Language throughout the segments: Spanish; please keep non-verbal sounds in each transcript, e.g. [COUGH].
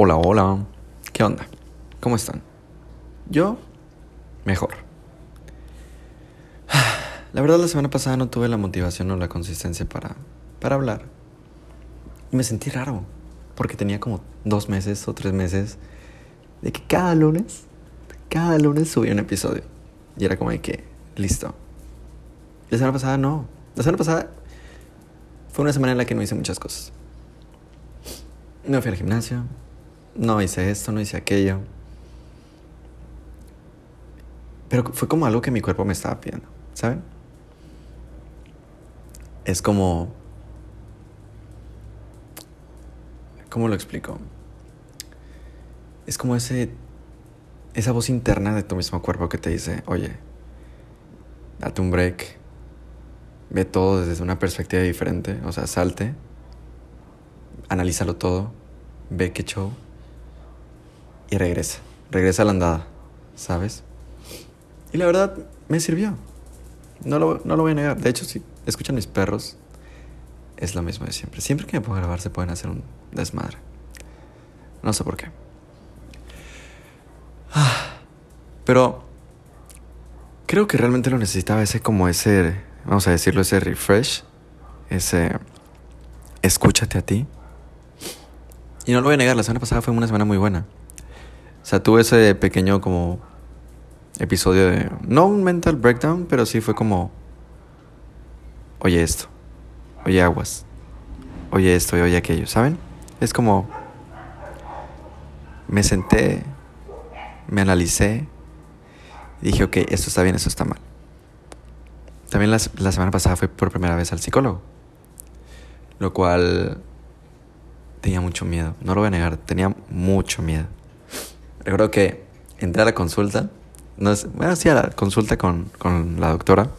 Hola, hola. ¿Qué onda? ¿Cómo están? Yo, mejor. [SIGHS] La verdad, la semana pasada no tuve la motivación o la consistencia para, para hablar. Y me sentí raro, porque tenía como dos meses o tres meses de que cada lunes, cada lunes subía un episodio. Y era como de que, listo. La semana pasada no. La semana pasada fue una semana en la que no hice muchas cosas. No fui al gimnasio, no hice esto, no hice aquello. Pero fue como algo que mi cuerpo me estaba pidiendo, ¿saben? Es como... ¿Cómo lo explico? Es como ese... Esa voz interna de tu mismo cuerpo que te dice, oye, date un break, ve todo desde una perspectiva diferente, o sea, salte, analízalo todo, ve qué show y regresa, regresa a la andada, ¿sabes? Y la verdad me sirvió, no lo, no lo voy a negar, de hecho si escuchan mis perros, es lo mismo de siempre, siempre que me puedo grabar se pueden hacer un desmadre, no sé por qué. Ah, pero creo que realmente lo necesitaba ese como ese, vamos a decirlo, ese refresh, ese escúchate a ti. Y no lo voy a negar, la semana pasada fue una semana muy buena. Sea, tuve ese pequeño como episodio de, no un mental breakdown, pero sí fue como, oye esto, oye aguas, oye esto y oye aquello, ¿saben? Es como, me senté, me analicé, dije, ok, esto está bien, esto está mal. También la, la semana pasada fui por primera vez al psicólogo, lo cual tenía mucho miedo, no lo voy a negar, tenía mucho miedo. Recuerdo que entré a la consulta, no bueno, sí, a la consulta con, con la doctora.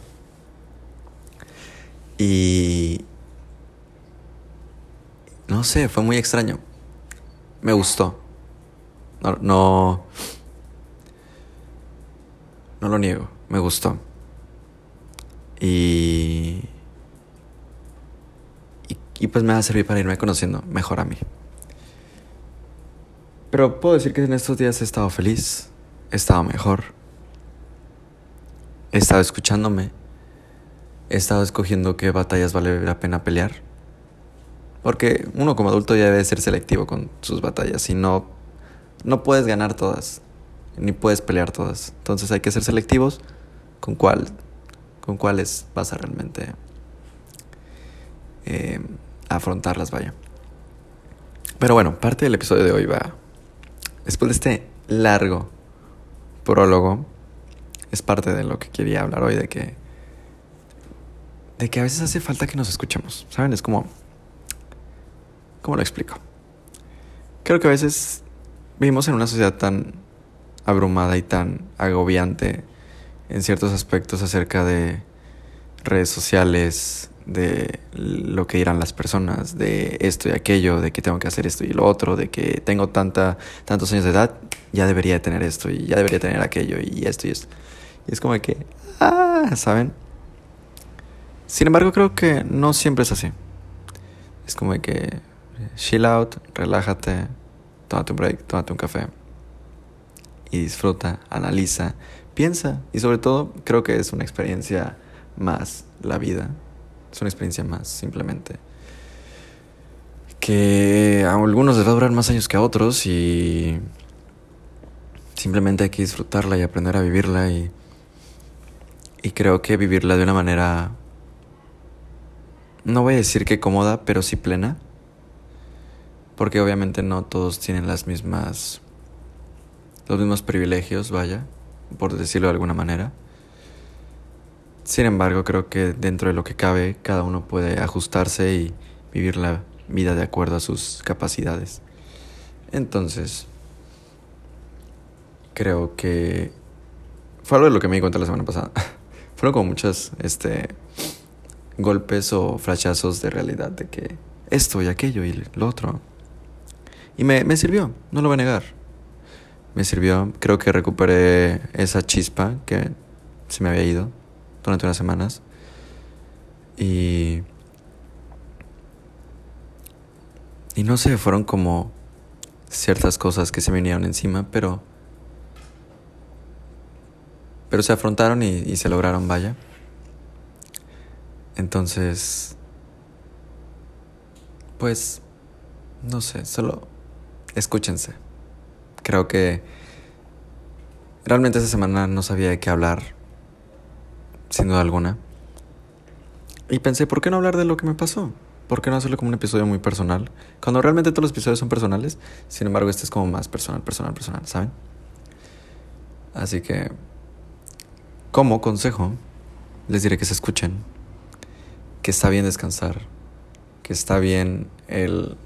Y... No sé, fue muy extraño. Me gustó. No, no... No lo niego, me gustó. Y... Y pues me va a servir para irme conociendo mejor a mí. Pero puedo decir que en estos días he estado feliz, he estado mejor, he estado escuchándome, he estado escogiendo qué batallas vale la pena pelear. Porque uno como adulto ya debe ser selectivo con sus batallas y no, no puedes ganar todas, ni puedes pelear todas. Entonces hay que ser selectivos con cuál, con cuáles vas a realmente eh, afrontarlas, vaya. Pero bueno, parte del episodio de hoy va Después de este largo prólogo, es parte de lo que quería hablar hoy, de que, de que a veces hace falta que nos escuchemos, ¿saben? Es como, ¿cómo lo explico? Creo que a veces vivimos en una sociedad tan abrumada y tan agobiante en ciertos aspectos acerca de redes sociales, de lo que dirán las personas, de esto y aquello, de que tengo que hacer esto y lo otro, de que tengo tanta, tantos años de edad, ya debería de tener esto y ya debería tener aquello y esto y esto. Y es como que, ah, ¿saben? Sin embargo, creo que no siempre es así. Es como que chill out, relájate, tómate un break, tómate un café y disfruta, analiza, piensa y sobre todo creo que es una experiencia más la vida es una experiencia más, simplemente. Que a algunos les va a durar más años que a otros y simplemente hay que disfrutarla y aprender a vivirla y, y creo que vivirla de una manera, no voy a decir que cómoda, pero sí plena. Porque obviamente no todos tienen las mismas, los mismos privilegios, vaya, por decirlo de alguna manera. Sin embargo, creo que dentro de lo que cabe, cada uno puede ajustarse y vivir la vida de acuerdo a sus capacidades. Entonces, creo que fue algo de lo que me di cuenta la semana pasada. [LAUGHS] Fueron como muchos este, golpes o flashazos de realidad de que esto y aquello y lo otro. Y me, me sirvió, no lo voy a negar. Me sirvió, creo que recuperé esa chispa que se me había ido durante unas semanas. Y. Y no sé, fueron como ciertas cosas que se vinieron encima, pero pero se afrontaron y, y se lograron, vaya. Entonces, pues, no sé, solo escúchense. Creo que realmente esa semana no sabía de qué hablar, sin duda alguna. Y pensé, ¿por qué no hablar de lo que me pasó? ¿Por qué no hacerlo como un episodio muy personal? Cuando realmente todos los episodios son personales, sin embargo este es como más personal, personal, personal, ¿saben? Así que, como consejo, les diré que se escuchen, que está bien descansar, que está bien el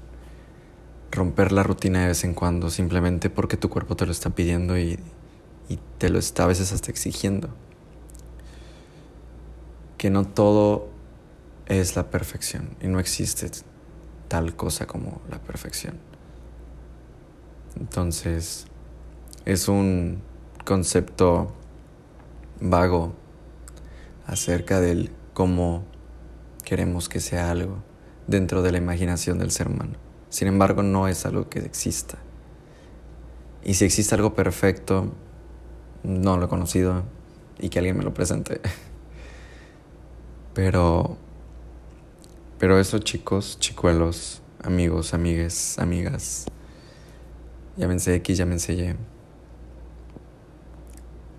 romper la rutina de vez en cuando, simplemente porque tu cuerpo te lo está pidiendo y, y te lo está a veces hasta exigiendo. Que no todo es la perfección y no existe tal cosa como la perfección. Entonces, es un concepto vago acerca del cómo queremos que sea algo dentro de la imaginación del ser humano. Sin embargo, no es algo que exista. Y si existe algo perfecto, no lo he conocido y que alguien me lo presente. [LAUGHS] Pero pero eso, chicos, chicuelos, amigos, amigues, amigas, llámense X, llámense Y.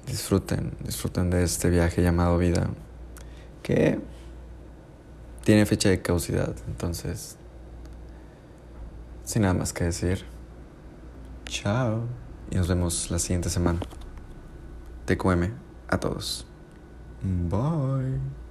Disfruten, disfruten de este viaje llamado vida, que tiene fecha de causidad, entonces, sin nada más que decir, chao, y nos vemos la siguiente semana. TQM a todos. Bye.